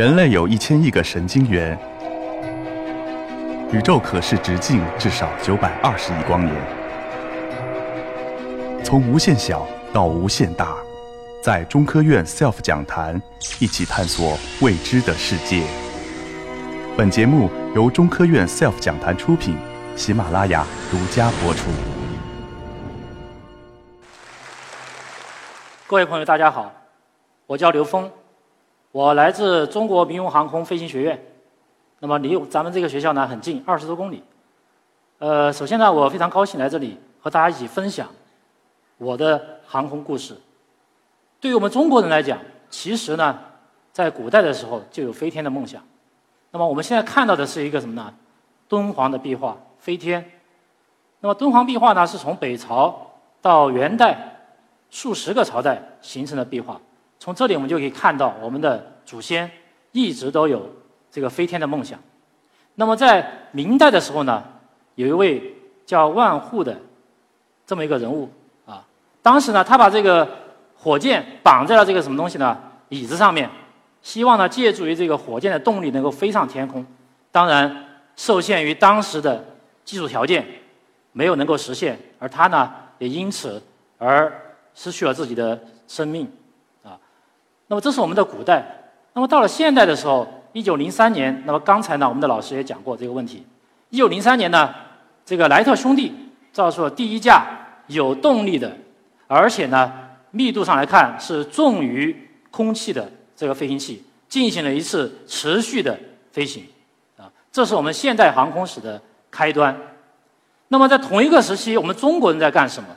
人类有一千亿个神经元，宇宙可视直径至少九百二十亿光年。从无限小到无限大，在中科院 SELF 讲坛一起探索未知的世界。本节目由中科院 SELF 讲坛出品，喜马拉雅独家播出。各位朋友，大家好，我叫刘峰，我来自中国民用航空飞行学院。那么离咱们这个学校呢很近，二十多公里。呃，首先呢，我非常高兴来这里和大家一起分享我的航空故事。对于我们中国人来讲，其实呢，在古代的时候就有飞天的梦想。那么我们现在看到的是一个什么呢？敦煌的壁画飞天。那么敦煌壁画呢，是从北朝到元代。数十个朝代形成的壁画，从这里我们就可以看到我们的祖先一直都有这个飞天的梦想。那么在明代的时候呢，有一位叫万户的这么一个人物啊，当时呢他把这个火箭绑在了这个什么东西呢椅子上面，希望呢借助于这个火箭的动力能够飞上天空。当然受限于当时的技术条件，没有能够实现，而他呢也因此而。失去了自己的生命，那么这是我们的古代。那么到了现代的时候，一九零三年，那么刚才呢，我们的老师也讲过这个问题。一九零三年呢，这个莱特兄弟造出了第一架有动力的，而且呢，密度上来看是重于空气的这个飞行器，进行了一次持续的飞行，啊，这是我们现代航空史的开端。那么在同一个时期，我们中国人在干什么？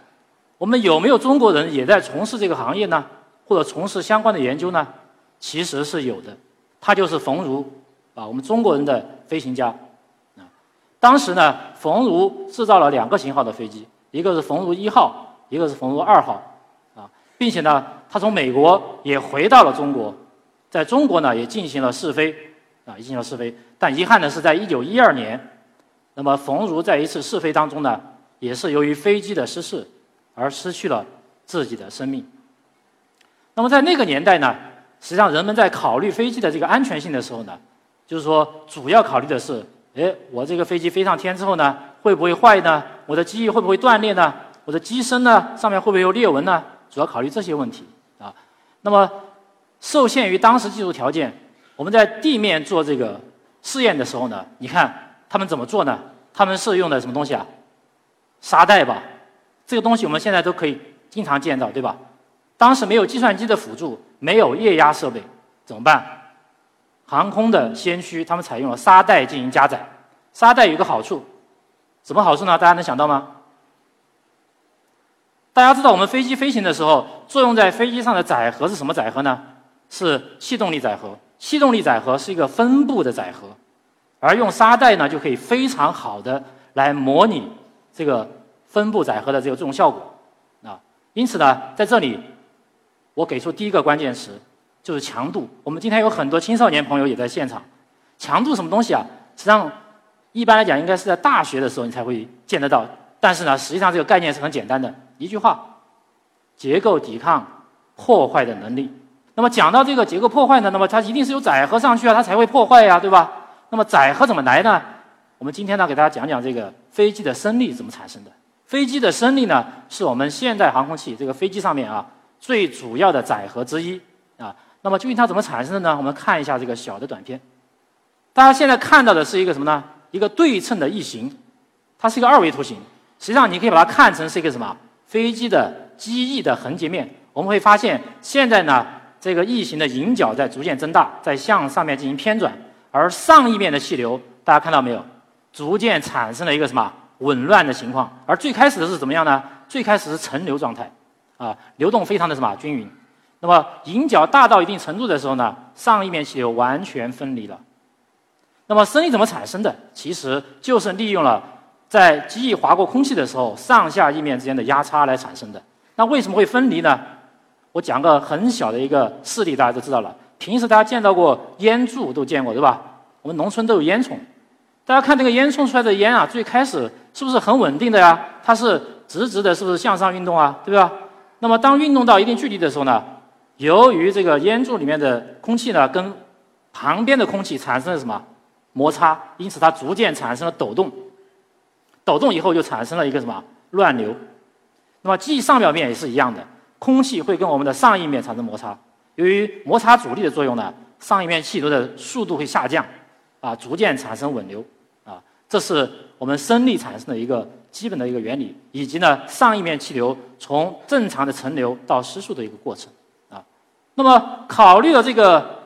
我们有没有中国人也在从事这个行业呢？或者从事相关的研究呢？其实是有的，他就是冯如啊，我们中国人的飞行家啊。当时呢，冯如制造了两个型号的飞机，一个是冯如一号，一个是冯如二号啊，并且呢，他从美国也回到了中国，在中国呢也进行了试飞啊，进行了试飞。但遗憾的是，在一九一二年，那么冯如在一次试飞当中呢，也是由于飞机的失事。而失去了自己的生命。那么在那个年代呢，实际上人们在考虑飞机的这个安全性的时候呢，就是说主要考虑的是：哎，我这个飞机飞上天之后呢，会不会坏呢？我的机翼会不会断裂呢？我的机身呢，上面会不会有裂纹呢？主要考虑这些问题啊。那么受限于当时技术条件，我们在地面做这个试验的时候呢，你看他们怎么做呢？他们是用的什么东西啊？沙袋吧。这个东西我们现在都可以经常见到，对吧？当时没有计算机的辅助，没有液压设备，怎么办？航空的先驱他们采用了沙袋进行加载。沙袋有个好处，什么好处呢？大家能想到吗？大家知道我们飞机飞行的时候，作用在飞机上的载荷是什么载荷呢？是气动力载荷。气动力载荷是一个分布的载荷，而用沙袋呢，就可以非常好的来模拟这个。分布载荷的这个这种效果，啊，因此呢，在这里，我给出第一个关键词就是强度。我们今天有很多青少年朋友也在现场，强度什么东西啊？实际上，一般来讲应该是在大学的时候你才会见得到。但是呢，实际上这个概念是很简单的，一句话：结构抵抗破坏的能力。那么讲到这个结构破坏呢，那么它一定是有载荷上去啊，它才会破坏呀，对吧？那么载荷怎么来呢？我们今天呢，给大家讲讲这个飞机的升力怎么产生的。飞机的升力呢，是我们现代航空器这个飞机上面啊最主要的载荷之一啊。那么究竟它怎么产生的呢？我们看一下这个小的短片。大家现在看到的是一个什么呢？一个对称的翼形，它是一个二维图形。实际上你可以把它看成是一个什么？飞机的机翼的横截面。我们会发现，现在呢这个翼形的迎角在逐渐增大，在向上面进行偏转，而上翼面的气流，大家看到没有？逐渐产生了一个什么？紊乱的情况，而最开始的是怎么样呢？最开始是层流状态，啊，流动非常的什么均匀。那么引角大到一定程度的时候呢，上翼面气流完全分离了。那么升力怎么产生的？其实就是利用了在机翼划过空气的时候，上下翼面之间的压差来产生的。那为什么会分离呢？我讲个很小的一个事例，大家都知道了。平时大家见到过烟柱，都见过对吧？我们农村都有烟囱。大家看这个烟囱出来的烟啊，最开始是不是很稳定的呀？它是直直的，是不是向上运动啊？对吧？那么当运动到一定距离的时候呢，由于这个烟柱里面的空气呢跟旁边的空气产生了什么摩擦，因此它逐渐产生了抖动。抖动以后就产生了一个什么乱流。那么机上表面也是一样的，空气会跟我们的上翼面产生摩擦，由于摩擦阻力的作用呢，上翼面气流的速度会下降，啊，逐渐产生稳流，这是我们升力产生的一个基本的一个原理，以及呢上翼面气流从正常的层流到失速的一个过程，啊，那么考虑了这个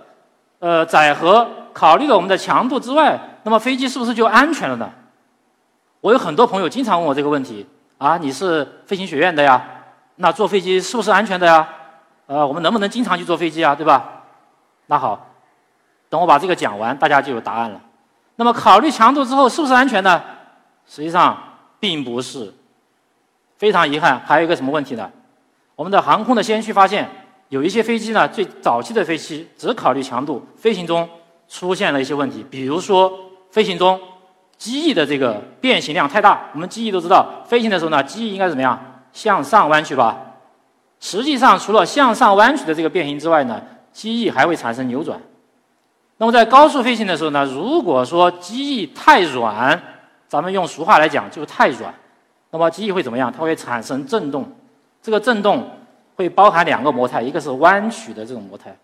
呃载荷，考虑了我们的强度之外，那么飞机是不是就安全了呢？我有很多朋友经常问我这个问题啊，你是飞行学院的呀？那坐飞机是不是安全的呀？呃，我们能不能经常去坐飞机啊？对吧？那好，等我把这个讲完，大家就有答案了。那么考虑强度之后，是不是安全呢？实际上并不是。非常遗憾，还有一个什么问题呢？我们的航空的先驱发现，有一些飞机呢，最早期的飞机只考虑强度，飞行中出现了一些问题，比如说飞行中。机翼的这个变形量太大，我们机翼都知道，飞行的时候呢，机翼应该怎么样？向上弯曲吧。实际上，除了向上弯曲的这个变形之外呢，机翼还会产生扭转。那么在高速飞行的时候呢，如果说机翼太软，咱们用俗话来讲就是太软，那么机翼会怎么样？它会产生震动。这个震动会包含两个模态，一个是弯曲的这种模态，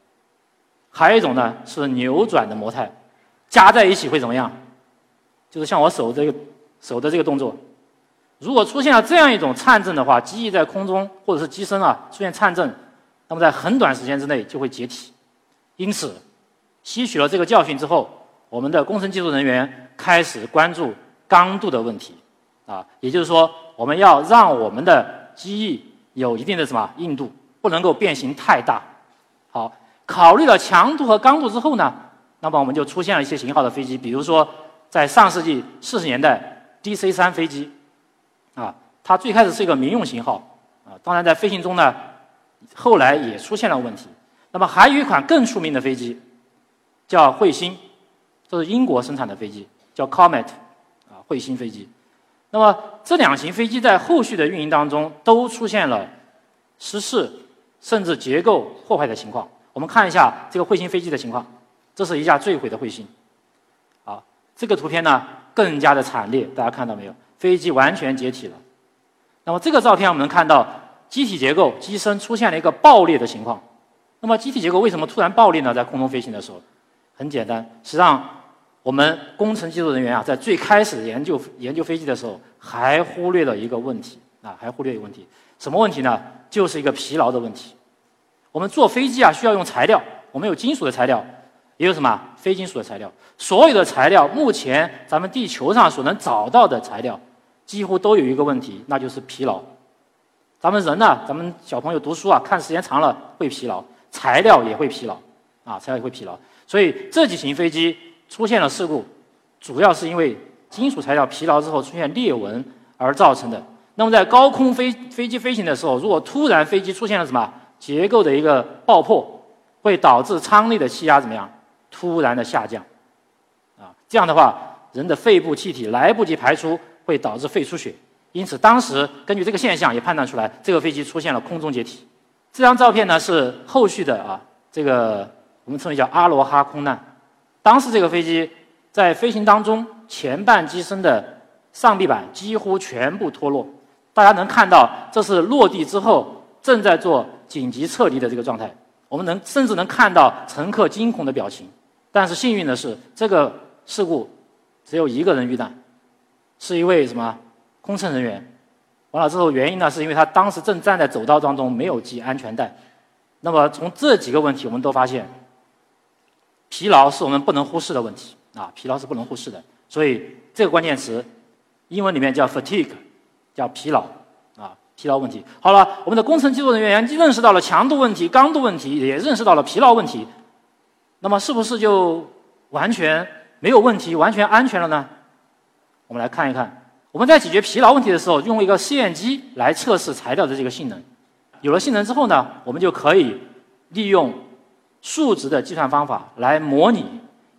还有一种呢是扭转的模态，加在一起会怎么样？就是像我手这个手的这个动作，如果出现了这样一种颤振的话，机翼在空中或者是机身啊出现颤振，那么在很短时间之内就会解体。因此，吸取了这个教训之后，我们的工程技术人员开始关注刚度的问题，啊，也就是说，我们要让我们的机翼有一定的什么硬度，不能够变形太大。好，考虑了强度和刚度之后呢，那么我们就出现了一些型号的飞机，比如说。在上世纪四十年代，DC 三飞机，啊，它最开始是一个民用型号，啊，当然在飞行中呢，后来也出现了问题。那么还有一款更出名的飞机，叫彗星，这是英国生产的飞机，叫 Comet，啊，彗星飞机。那么这两型飞机在后续的运营当中都出现了失事，甚至结构破坏的情况。我们看一下这个彗星飞机的情况，这是一架坠毁的彗星。啊这个图片呢更加的惨烈，大家看到没有？飞机完全解体了。那么这个照片我们能看到机体结构、机身出现了一个爆裂的情况。那么机体结构为什么突然爆裂呢？在空中飞行的时候，很简单，实际上我们工程技术人员啊，在最开始研究研究飞机的时候，还忽略了一个问题啊，还忽略一个问题，什么问题呢？就是一个疲劳的问题。我们坐飞机啊，需要用材料，我们有金属的材料。也有什么非金属的材料？所有的材料，目前咱们地球上所能找到的材料，几乎都有一个问题，那就是疲劳。咱们人呢，咱们小朋友读书啊，看时间长了会疲劳，材料也会疲劳，啊，材料也会疲劳。所以这几型飞机出现了事故，主要是因为金属材料疲劳之后出现裂纹而造成的。那么在高空飞飞机飞行的时候，如果突然飞机出现了什么结构的一个爆破，会导致舱内的气压怎么样？突然的下降，啊，这样的话，人的肺部气体来不及排出，会导致肺出血。因此，当时根据这个现象也判断出来，这个飞机出现了空中解体。这张照片呢是后续的啊，这个我们称为叫阿罗哈空难。当时这个飞机在飞行当中，前半机身的上臂板几乎全部脱落。大家能看到，这是落地之后正在做紧急撤离的这个状态。我们能甚至能看到乘客惊恐的表情。但是幸运的是，这个事故只有一个人遇难，是一位什么空乘人员。完了之后，原因呢，是因为他当时正站在走道当中，没有系安全带。那么从这几个问题，我们都发现，疲劳是我们不能忽视的问题啊，疲劳是不能忽视的。所以这个关键词，英文里面叫 fatigue，叫疲劳啊，疲劳问题。好了，我们的工程技术人员认识到了强度问题、刚度问题，也认识到了疲劳问题。那么是不是就完全没有问题、完全安全了呢？我们来看一看，我们在解决疲劳问题的时候，用一个试验机来测试材料的这个性能。有了性能之后呢，我们就可以利用数值的计算方法来模拟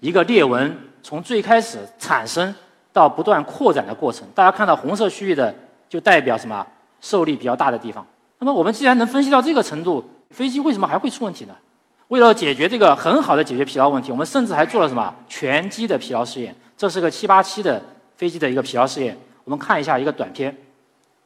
一个裂纹从最开始产生到不断扩展的过程。大家看到红色区域的，就代表什么受力比较大的地方。那么我们既然能分析到这个程度，飞机为什么还会出问题呢？为了解决这个很好的解决疲劳问题，我们甚至还做了什么全机的疲劳试验。这是个787的飞机的一个疲劳试验。我们看一下一个短片，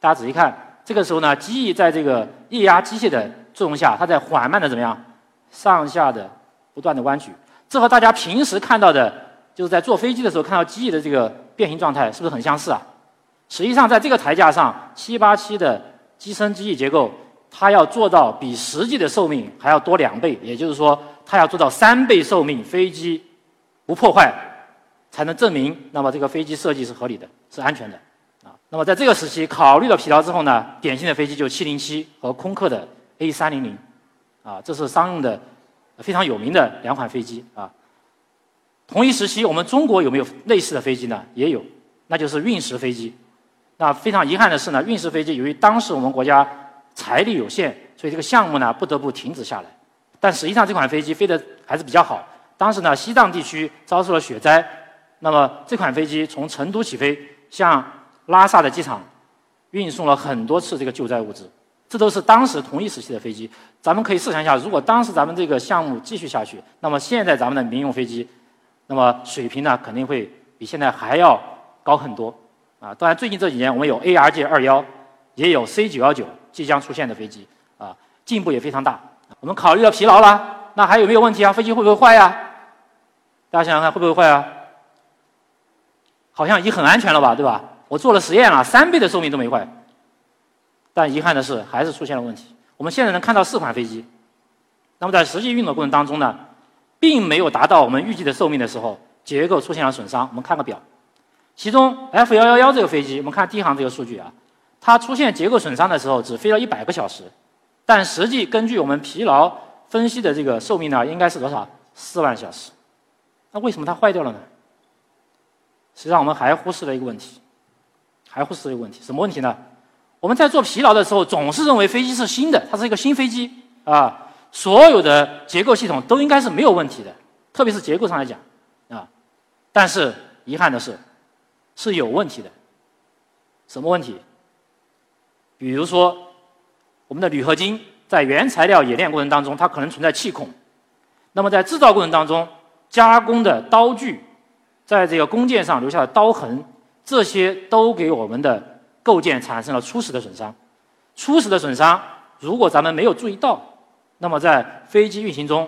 大家仔细看，这个时候呢，机翼在这个液压机械的作用下，它在缓慢的怎么样，上下的不断的弯曲。这和大家平时看到的，就是在坐飞机的时候看到机翼的这个变形状态，是不是很相似啊？实际上，在这个台架上，787的机身机翼结构。它要做到比实际的寿命还要多两倍，也就是说，它要做到三倍寿命，飞机不破坏，才能证明那么这个飞机设计是合理的，是安全的啊。那么在这个时期考虑了疲劳之后呢，典型的飞机就707和空客的 A300，啊，这是商用的非常有名的两款飞机啊。同一时期，我们中国有没有类似的飞机呢？也有，那就是运十飞机。那非常遗憾的是呢，运十飞机由于当时我们国家财力有限，所以这个项目呢不得不停止下来。但实际上这款飞机飞得还是比较好。当时呢，西藏地区遭受了雪灾，那么这款飞机从成都起飞，向拉萨的机场运送了很多次这个救灾物资。这都是当时同一时期的飞机。咱们可以设想一下，如果当时咱们这个项目继续下去，那么现在咱们的民用飞机，那么水平呢肯定会比现在还要高很多。啊，当然最近这几年我们有 ARJ 二幺，也有 C 九幺九。即将出现的飞机啊，进步也非常大。我们考虑到疲劳了，那还有没有问题啊？飞机会不会坏呀？大家想想看，会不会坏啊？好像已经很安全了吧，对吧？我做了实验了，三倍的寿命都没坏。但遗憾的是，还是出现了问题。我们现在能看到四款飞机，那么在实际运作过程当中呢，并没有达到我们预计的寿命的时候，结构出现了损伤。我们看个表，其中 F 幺幺幺这个飞机，我们看第一行这个数据啊。它出现结构损伤的时候，只飞了一百个小时，但实际根据我们疲劳分析的这个寿命呢，应该是多少？四万小时。那为什么它坏掉了呢？实际上我们还忽视了一个问题，还忽视了一个问题，什么问题呢？我们在做疲劳的时候，总是认为飞机是新的，它是一个新飞机啊，所有的结构系统都应该是没有问题的，特别是结构上来讲啊。但是遗憾的是，是有问题的。什么问题？比如说，我们的铝合金在原材料冶炼过程当中，它可能存在气孔。那么在制造过程当中，加工的刀具在这个工件上留下的刀痕，这些都给我们的构件产生了初始的损伤。初始的损伤，如果咱们没有注意到，那么在飞机运行中，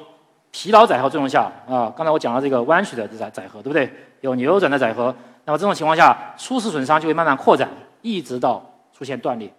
疲劳载荷作用下啊，刚才我讲了这个弯曲的载载荷，对不对？有扭转的载荷，那么这种情况下，初始损伤就会慢慢扩展，一直到出现断裂。